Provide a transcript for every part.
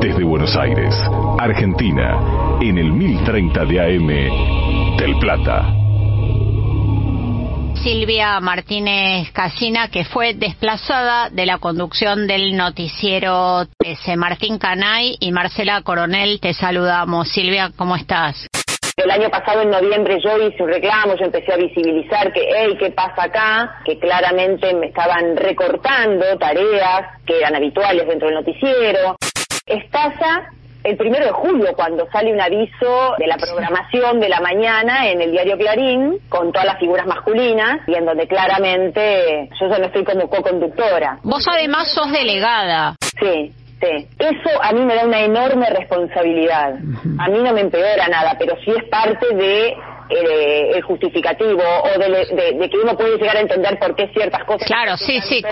Desde Buenos Aires, Argentina, en el 1030 de AM, Del Plata. Silvia Martínez Casina, que fue desplazada de la conducción del noticiero ese Martín Canay y Marcela Coronel, te saludamos. Silvia, ¿cómo estás? El año pasado, en noviembre, yo hice un reclamo, yo empecé a visibilizar que, hey, ¿qué pasa acá? Que claramente me estaban recortando tareas que eran habituales dentro del noticiero. Estalla el primero de julio, cuando sale un aviso de la programación de la mañana en el diario Clarín, con todas las figuras masculinas, y en donde claramente yo ya no estoy como co-conductora. Vos además sos delegada. Sí, Sí, eso a mí me da una enorme responsabilidad. A mí no me empeora nada, pero sí es parte de eh, el justificativo o de, que uno puede llegar a entender por qué ciertas cosas. Claro, sí, sí.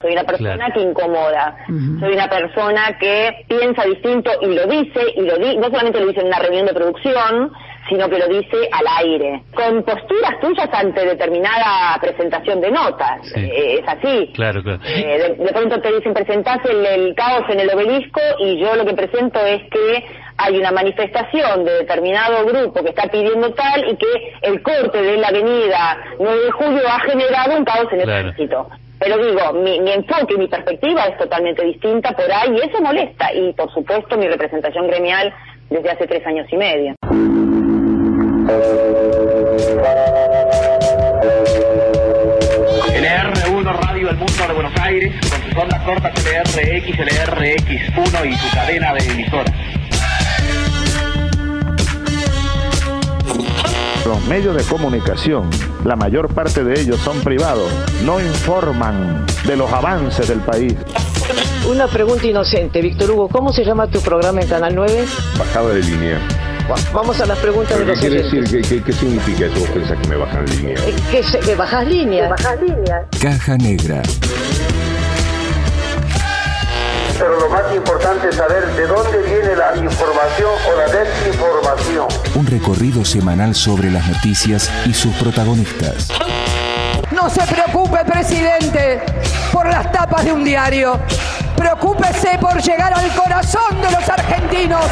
Soy una persona que incomoda. Soy una persona que piensa distinto y lo dice, y lo di no solamente lo dice en una reunión de producción, sino que lo dice al aire, con posturas tuyas ante determinada presentación de notas. Eh, es así. Claro, claro. Eh, de, pronto te dicen, presentás el, caos en el obelisco y yo lo que presento es que hay una manifestación de determinado grupo que está pidiendo tal y que el corte de la avenida 9 de julio ha generado un caos en el tránsito. Pero digo, mi, mi enfoque y mi perspectiva es totalmente distinta por ahí y eso molesta. Y por supuesto mi representación gremial desde hace tres años y medio. LR1 Radio El Mundo de Buenos Aires, con sus ondas cortas LRX, LRX1 y su cadena de emisoras. Los medios de comunicación, la mayor parte de ellos son privados, no informan de los avances del país. Una pregunta inocente, Víctor Hugo, ¿cómo se llama tu programa en Canal 9? Bajada de línea. Vamos a las preguntas de los ¿Qué quiere decir? ¿Qué, significa eso? ¿Vos pensás que me bajan línea? Eh, que, que bajas línea. bajas línea. Caja Negra. Pero lo más importante es saber de dónde viene la información o la desinformación. Un recorrido semanal sobre las noticias y sus protagonistas. No se preocupe, presidente, por las tapas de un diario. Preocúpese por llegar al corazón de los argentinos.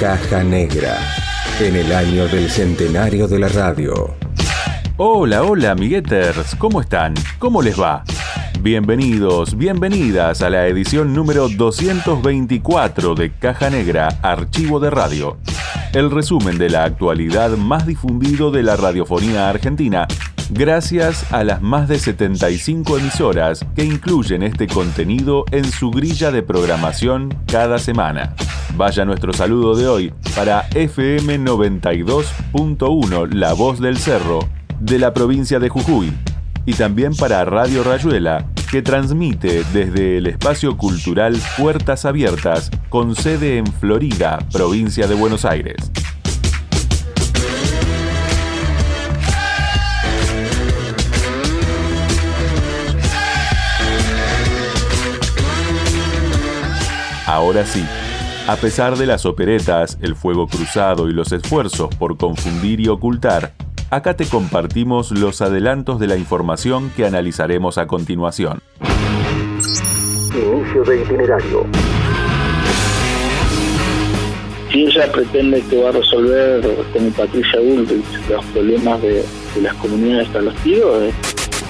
Caja Negra, en el año del centenario de la radio. Hola, hola, amigueters, ¿cómo están? ¿Cómo les va? Bienvenidos, bienvenidas a la edición número 224 de Caja Negra, Archivo de Radio. El resumen de la actualidad más difundido de la radiofonía argentina gracias a las más de 75 emisoras que incluyen este contenido en su grilla de programación cada semana. Vaya nuestro saludo de hoy para FM 92.1 La Voz del Cerro de la provincia de Jujuy y también para Radio Rayuela que transmite desde el espacio cultural Puertas Abiertas con sede en Florida, provincia de Buenos Aires. Ahora sí, a pesar de las operetas, el fuego cruzado y los esfuerzos por confundir y ocultar, acá te compartimos los adelantos de la información que analizaremos a continuación. Inicio de itinerario. Si ella pretende que va a resolver, como Patricia Bullrich, los problemas de, las comunidades a los tíos,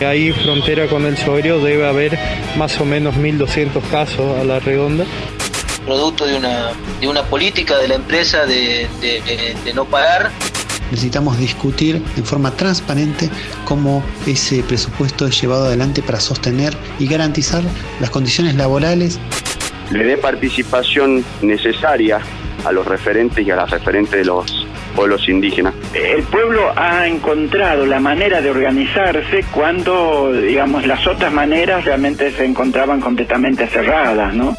Ahí frontera con el Soberio debe haber más o menos 1.200 casos a la redonda producto de una, de una política de la empresa de, de, no pagar. Necesitamos discutir en forma transparente cómo ese presupuesto es llevado adelante para sostener y garantizar las condiciones laborales. Le dé participación necesaria a los referentes y a las referentes de los pueblos indígenas. El pueblo ha encontrado la manera de organizarse cuando, digamos, las otras maneras realmente se encontraban completamente cerradas, ¿no?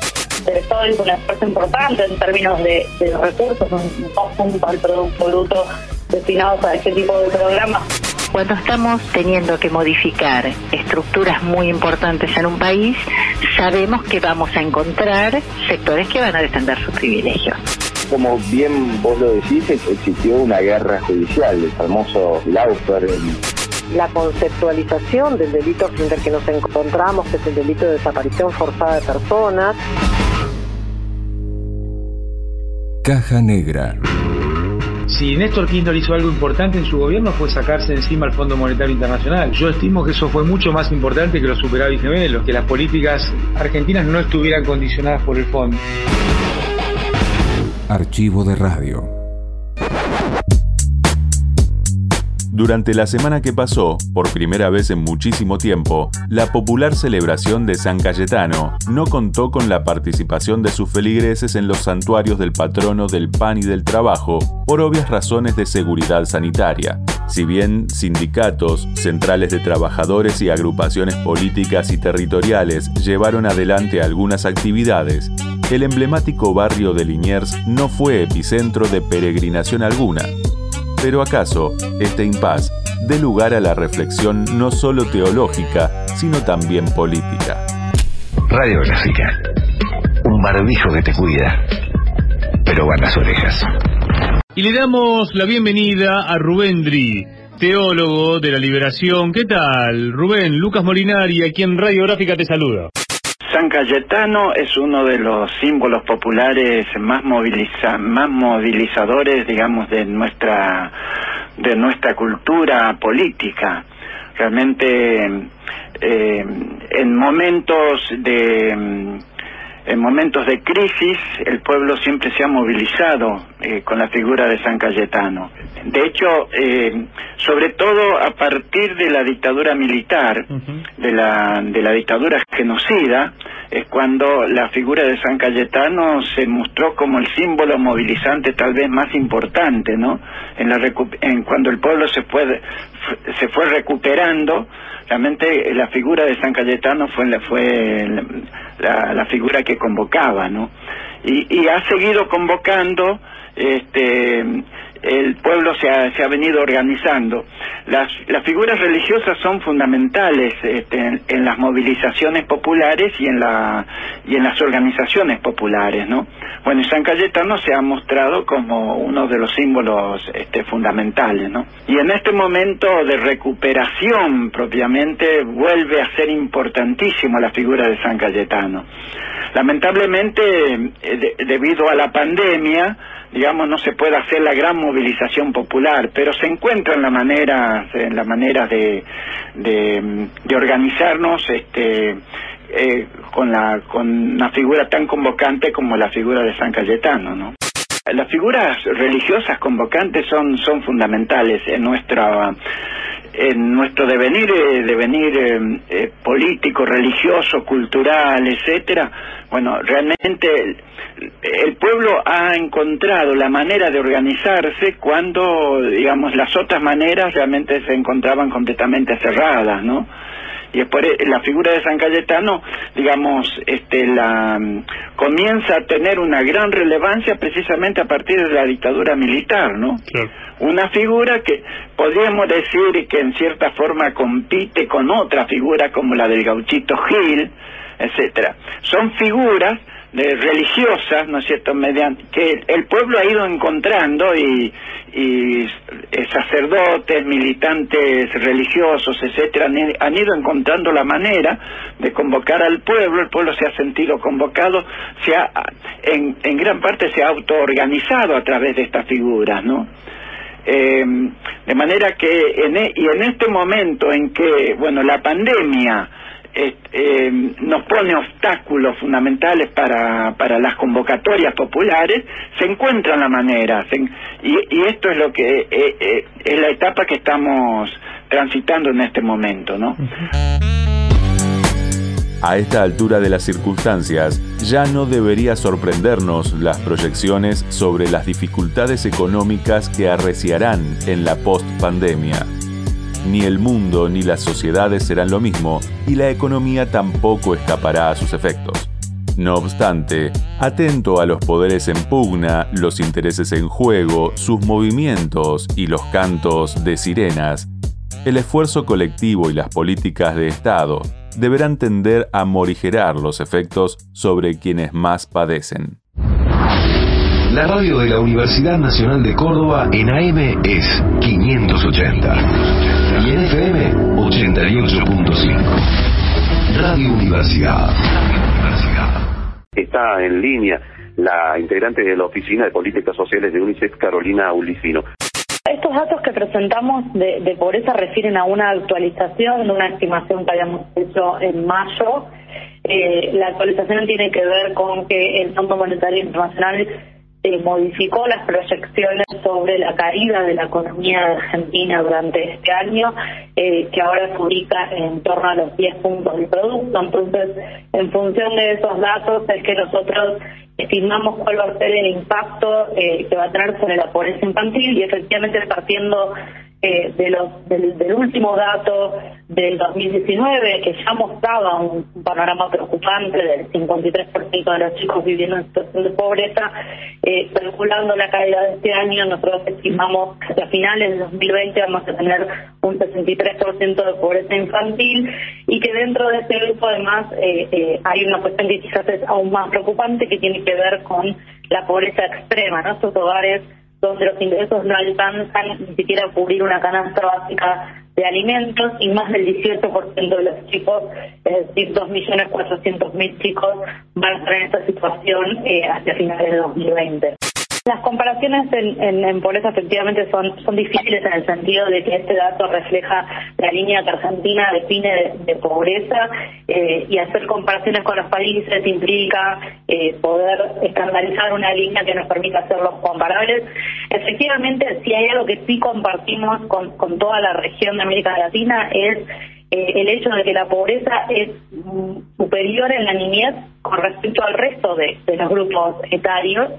El Estado es un esfuerzo importante en términos de, de recursos, un 2 puntos del Producto Bruto destinados a este tipo de programas. Cuando estamos teniendo que modificar estructuras muy importantes en un país, sabemos que vamos a encontrar sectores que van a defender sus privilegios. Como bien vos lo decís, existió una guerra judicial, el famoso Laufer. La conceptualización del delito frente al que nos encontramos, que es el delito de desaparición forzada de personas. Caja Negra. Si Néstor Kirchner hizo algo importante en su gobierno fue sacarse encima al Fondo Monetario Internacional. Yo estimo que eso fue mucho más importante que los superávit gemelos, que las políticas argentinas no estuvieran condicionadas por el fondo. Archivo de radio. Durante la semana que pasó, por primera vez en muchísimo tiempo, la popular celebración de San Cayetano no contó con la participación de sus feligreses en los santuarios del patrono del pan y del trabajo por obvias razones de seguridad sanitaria. Si bien sindicatos, centrales de trabajadores y agrupaciones políticas y territoriales llevaron adelante algunas actividades, el emblemático barrio de Liniers no fue epicentro de peregrinación alguna. Pero acaso este impas dé lugar a la reflexión no solo teológica, sino también política. Radiográfica. Un barbijo que te cuida, pero van las orejas. Y le damos la bienvenida a Rubén Dri, teólogo de la liberación. ¿Qué tal? Rubén, Lucas Molinari, aquí en Radiográfica te saluda. San Cayetano es uno de los símbolos populares más, más movilizadores, digamos, de nuestra, de nuestra cultura política. Realmente, eh, en momentos de en momentos de crisis el pueblo siempre se ha movilizado eh, con la figura de San Cayetano. De hecho, eh, sobre todo a partir de la dictadura militar, de, la, de la dictadura genocida, es cuando la figura de San Cayetano se mostró como el símbolo movilizante tal vez más importante, ¿no? En, la en cuando el pueblo se fue, se fue recuperando, realmente la figura de San Cayetano fue, fue la, la figura que convocaba, ¿no? Y, y ha seguido convocando, este, el pueblo se ha, se ha venido organizando. Las, las figuras religiosas son fundamentales este, en, las movilizaciones populares y en, la, y en las organizaciones populares, ¿no? Bueno, San Cayetano se ha mostrado como uno de los símbolos este, fundamentales, ¿no? Y en este momento de recuperación propiamente vuelve a ser importantísimo la figura de San Cayetano. Lamentablemente, eh, debido a la pandemia, digamos, no se puede hacer la gran movilización popular, pero se encuentran la manera, en la manera de, de, organizarnos, este, eh, con la, con una figura tan convocante como la figura de San Cayetano, ¿no? Las figuras religiosas convocantes son, son fundamentales en nuestra en nuestro devenir, eh, devenir eh, eh, político, religioso, cultural, etcétera, bueno, realmente el, pueblo ha encontrado la manera de organizarse cuando, digamos, las otras maneras realmente se encontraban completamente cerradas, ¿no? Y después la figura de San Cayetano, digamos, este, la comienza a tener una gran relevancia precisamente a partir de la dictadura militar, ¿no? Una figura que podríamos decir que en cierta forma compite con otra figura como la del gauchito Gil, etcétera. Son figuras de religiosas, ¿no es cierto?, mediante, que el pueblo ha ido encontrando y, y sacerdotes, militantes religiosos, etcétera, han, ido encontrando la manera de convocar al pueblo, el pueblo se ha sentido convocado, se ha, en, en gran parte se ha autoorganizado a través de estas figuras, ¿no? Eh, de manera que, en, e, y en este momento en que, bueno, la pandemia eh, nos pone obstáculos fundamentales para, para las convocatorias populares, se encuentra la manera. y, esto es lo que eh, eh, es la etapa que estamos transitando en este momento, ¿no? A esta altura de las circunstancias, ya no debería sorprendernos las proyecciones sobre las dificultades económicas que arreciarán en la post-pandemia. Ni el mundo ni las sociedades serán lo mismo y la economía tampoco escapará a sus efectos. No obstante, atento a los poderes en pugna, los intereses en juego, sus movimientos y los cantos de sirenas, El esfuerzo colectivo y las políticas de Estado deberán tender a morigerar los efectos sobre quienes más padecen. La radio de la Universidad Nacional de Córdoba en AM es 580 y en FM 88.5. Radio Universidad. Está en línea la integrante de la Oficina de Políticas Sociales de UNICEF, Carolina Ulicino. Estos datos que presentamos de, de pobreza refieren a una actualización de una estimación que habíamos hecho en mayo. Eh, la actualización tiene que ver con que el Fondo Monetario Internacional eh, modificó las proyecciones sobre la caída de la economía argentina durante este año, eh, que ahora se ubica en torno a los 10 puntos del producto. Entonces, en función de esos datos es que nosotros estimamos cuál va a ser el impacto eh, que va a tener sobre la pobreza infantil y efectivamente partiendo eh, de los, del, del, último dato del 2019 que ya mostraba un, panorama preocupante del 53% de los chicos viviendo en situación de pobreza, eh, calculando la caída de este año, nosotros estimamos que a finales de 2020 vamos a tener un 63% de pobreza infantil y que dentro de ese grupo además eh, eh, hay una cuestión que quizás es aún más preocupante que tiene que ver con la pobreza extrema, ¿no? Estos hogares donde los ingresos no alcanzan ni siquiera a cubrir una canasta básica de alimentos y más del 18% de los chicos, es decir, 2.400.000 chicos van a estar en esta situación eh, hacia finales de 2020. Las comparaciones en, pobreza efectivamente son, son difíciles en el sentido de que este dato refleja la línea que Argentina define de, de pobreza eh, y hacer comparaciones con los países implica eh, poder estandarizar una línea que nos permita hacerlos comparables. Efectivamente, si hay algo que sí compartimos con, con toda la región de América Latina es eh, el hecho de que la pobreza es superior en la niñez con respecto al resto de, de los grupos etarios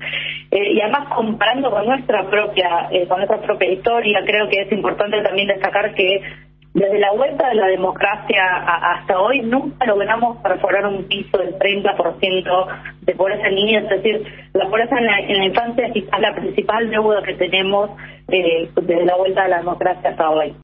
eh, y además comparando con nuestra propia eh, con nuestra propia historia creo que es importante también destacar que desde la vuelta de la democracia hasta hoy nunca logramos perforar un piso del 30% de pobreza en niñez, es decir, la pobreza en la, infancia es la principal deuda que tenemos eh, desde la vuelta de la democracia hasta hoy.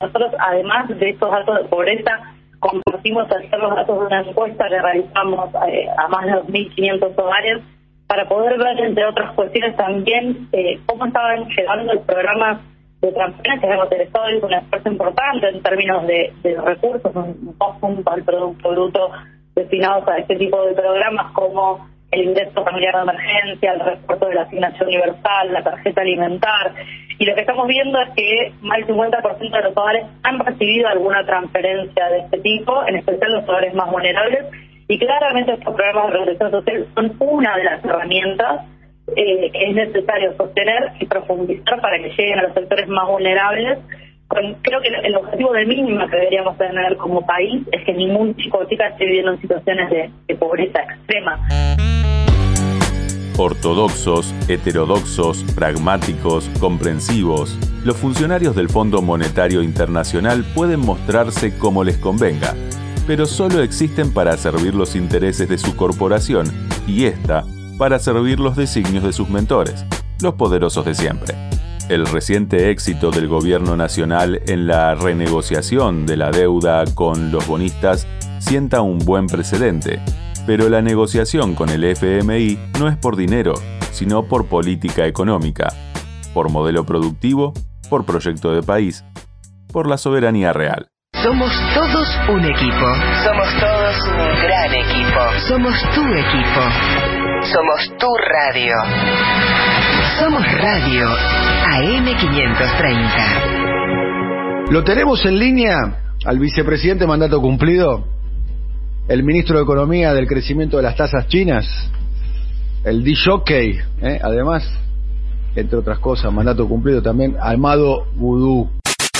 Nosotros, además de estos datos de pobreza, compartimos ayer los datos de una encuesta que realizamos eh, a más de 2.500 hogares para poder ver, entre otras cuestiones, también eh, cómo estaban llegando el programa de transferencia. Hemos Estado un esfuerzo importante en términos de, de recursos, un 2 puntos al Producto Bruto destinados a este tipo de programas como el ingreso familiar de emergencia, el refuerzo de la asignación universal, la tarjeta alimentar. Y lo que estamos viendo es que más del 50% de los hogares han recibido alguna transferencia de este tipo, en especial los hogares más vulnerables. Y claramente estos programas de regresión social son una de las herramientas eh, que es necesario sostener y profundizar para que lleguen a los sectores más vulnerables creo que el objetivo de mínima que deberíamos tener como país es que ningún chico o chica esté viviendo en situaciones de, de pobreza extrema. Ortodoxos, heterodoxos, pragmáticos, comprensivos, los funcionarios del Fondo Monetario Internacional pueden mostrarse como les convenga, pero solo existen para servir los intereses de su corporación y esta para servir los designios de sus mentores, los poderosos de siempre. El reciente éxito del gobierno nacional en la renegociación de la deuda con los bonistas sienta un buen precedente, pero la negociación con el FMI no es por dinero, sino por política económica, por modelo productivo, por proyecto de país, por la soberanía real. Somos todos un equipo. Somos todos un gran equipo. Somos tu equipo. Somos tu radio. Somos Radio AM530. Lo tenemos en línea al vicepresidente mandato cumplido, el ministro de Economía del crecimiento de las tasas chinas, el D-Jockey, ¿eh? además, entre otras cosas, mandato cumplido también, Almado Vudú.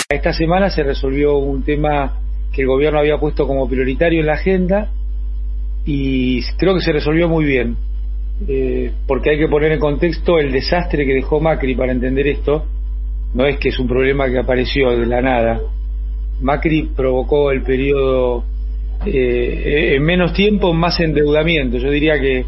Esta semana se resolvió un tema que el gobierno había puesto como prioritario en la agenda y creo que se resolvió muy bien eh, porque hay que poner en contexto el desastre que dejó Macri para entender esto. No es que es un problema que apareció de la nada. Macri provocó el periodo eh, en menos tiempo, más endeudamiento. Yo diría que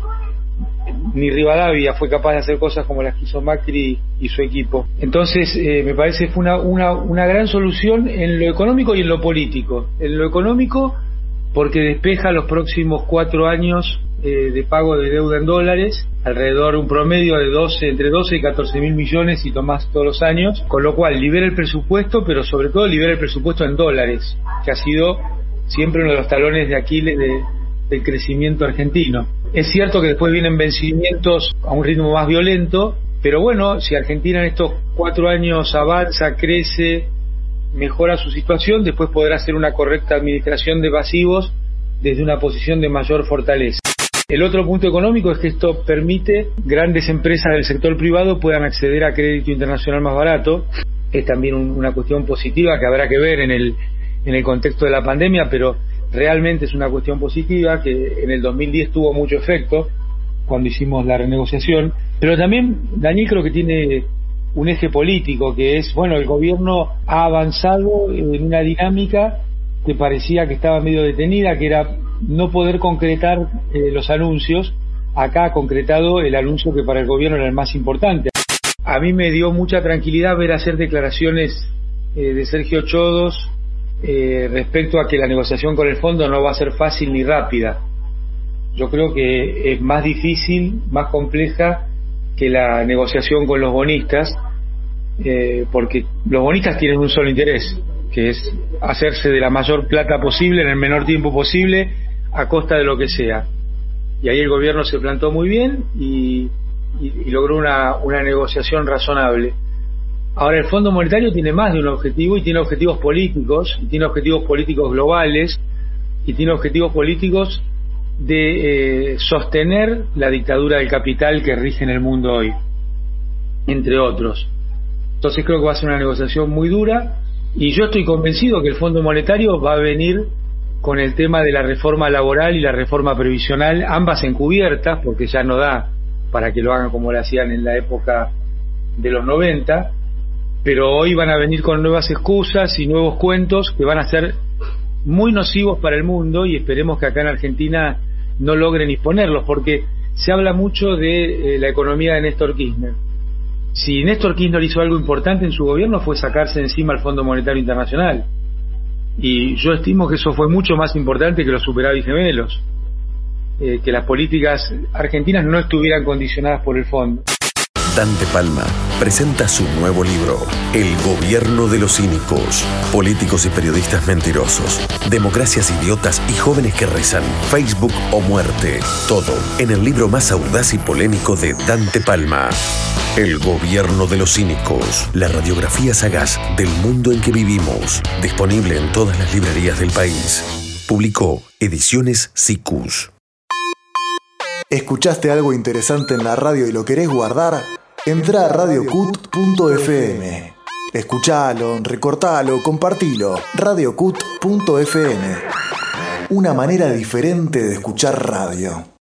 ni Rivadavia fue capaz de hacer cosas como las que hizo Macri y su equipo. Entonces, eh, me parece que fue una, una, una gran solución en lo económico y en lo político. En lo económico, porque despeja los próximos cuatro años eh, de pago de deuda en dólares, alrededor un promedio de 12, entre 12 y 14 mil millones y tomás todos los años, con lo cual libera el presupuesto, pero sobre todo libera el presupuesto en dólares, que ha sido siempre uno de los talones de Aquiles de, del crecimiento argentino. Es cierto que después vienen vencimientos a un ritmo más violento, pero bueno, si Argentina en estos cuatro años avanza, crece, mejora su situación, después podrá hacer una correcta administración de pasivos desde una posición de mayor fortaleza. El otro punto económico es que esto permite grandes empresas del sector privado puedan acceder a crédito internacional más barato. Es también una cuestión positiva que habrá que ver en el, en el contexto de la pandemia, pero realmente es una cuestión positiva que en el 2010 tuvo mucho efecto cuando hicimos la renegociación. Pero también, Daniel, creo que tiene un eje político, que es, bueno, el gobierno ha avanzado en una dinámica que parecía que estaba medio detenida, que era no poder concretar eh, los anuncios. Acá ha concretado el anuncio que para el gobierno era el más importante. A mí me dio mucha tranquilidad ver hacer declaraciones eh, de Sergio Chodos eh, respecto a que la negociación con el fondo no va a ser fácil ni rápida. Yo creo que es más difícil, más compleja que la negociación con los bonistas, eh, porque los bonistas tienen un solo interés, que es hacerse de la mayor plata posible en el menor tiempo posible a costa de lo que sea. Y ahí el gobierno se plantó muy bien y, y logró una, una negociación razonable. Ahora, el Fondo Monetario tiene más de un objetivo y tiene objetivos políticos, tiene objetivos políticos globales, y tiene objetivos políticos de eh, sostener la dictadura del capital que rige en el mundo hoy, entre otros. Entonces creo que va a ser una negociación muy dura y yo estoy convencido que el Fondo Monetario va a venir con el tema de la reforma laboral y la reforma previsional, ambas encubiertas, porque ya no da para que lo hagan como lo hacían en la época de los 90, pero hoy van a venir con nuevas excusas y nuevos cuentos que van a ser muy nocivos para el mundo y esperemos que acá en Argentina no logren exponerlos, porque se habla mucho de eh, la economía de Néstor Kirchner. Si Néstor Kirchner hizo algo importante en su gobierno fue sacarse encima al Fondo Monetario Internacional. Y yo estimo que eso fue mucho más importante que los superávit gemelos, eh, que las políticas argentinas no estuvieran condicionadas por el fondo. Dante Palma presenta su nuevo libro, El gobierno de los cínicos, políticos y periodistas mentirosos, democracias idiotas y jóvenes que rezan, Facebook o muerte, todo en el libro más audaz y polémico de Dante Palma. El gobierno de los cínicos, la radiografía sagaz del mundo en que vivimos, disponible en todas las librerías del país. Publicó Ediciones Sicus. ¿Escuchaste algo interesante en la radio y lo querés guardar? Entra a radiocut.fm. Escuchalo, recortalo, compartilo. radiocut.fm. Una manera diferente de escuchar radio.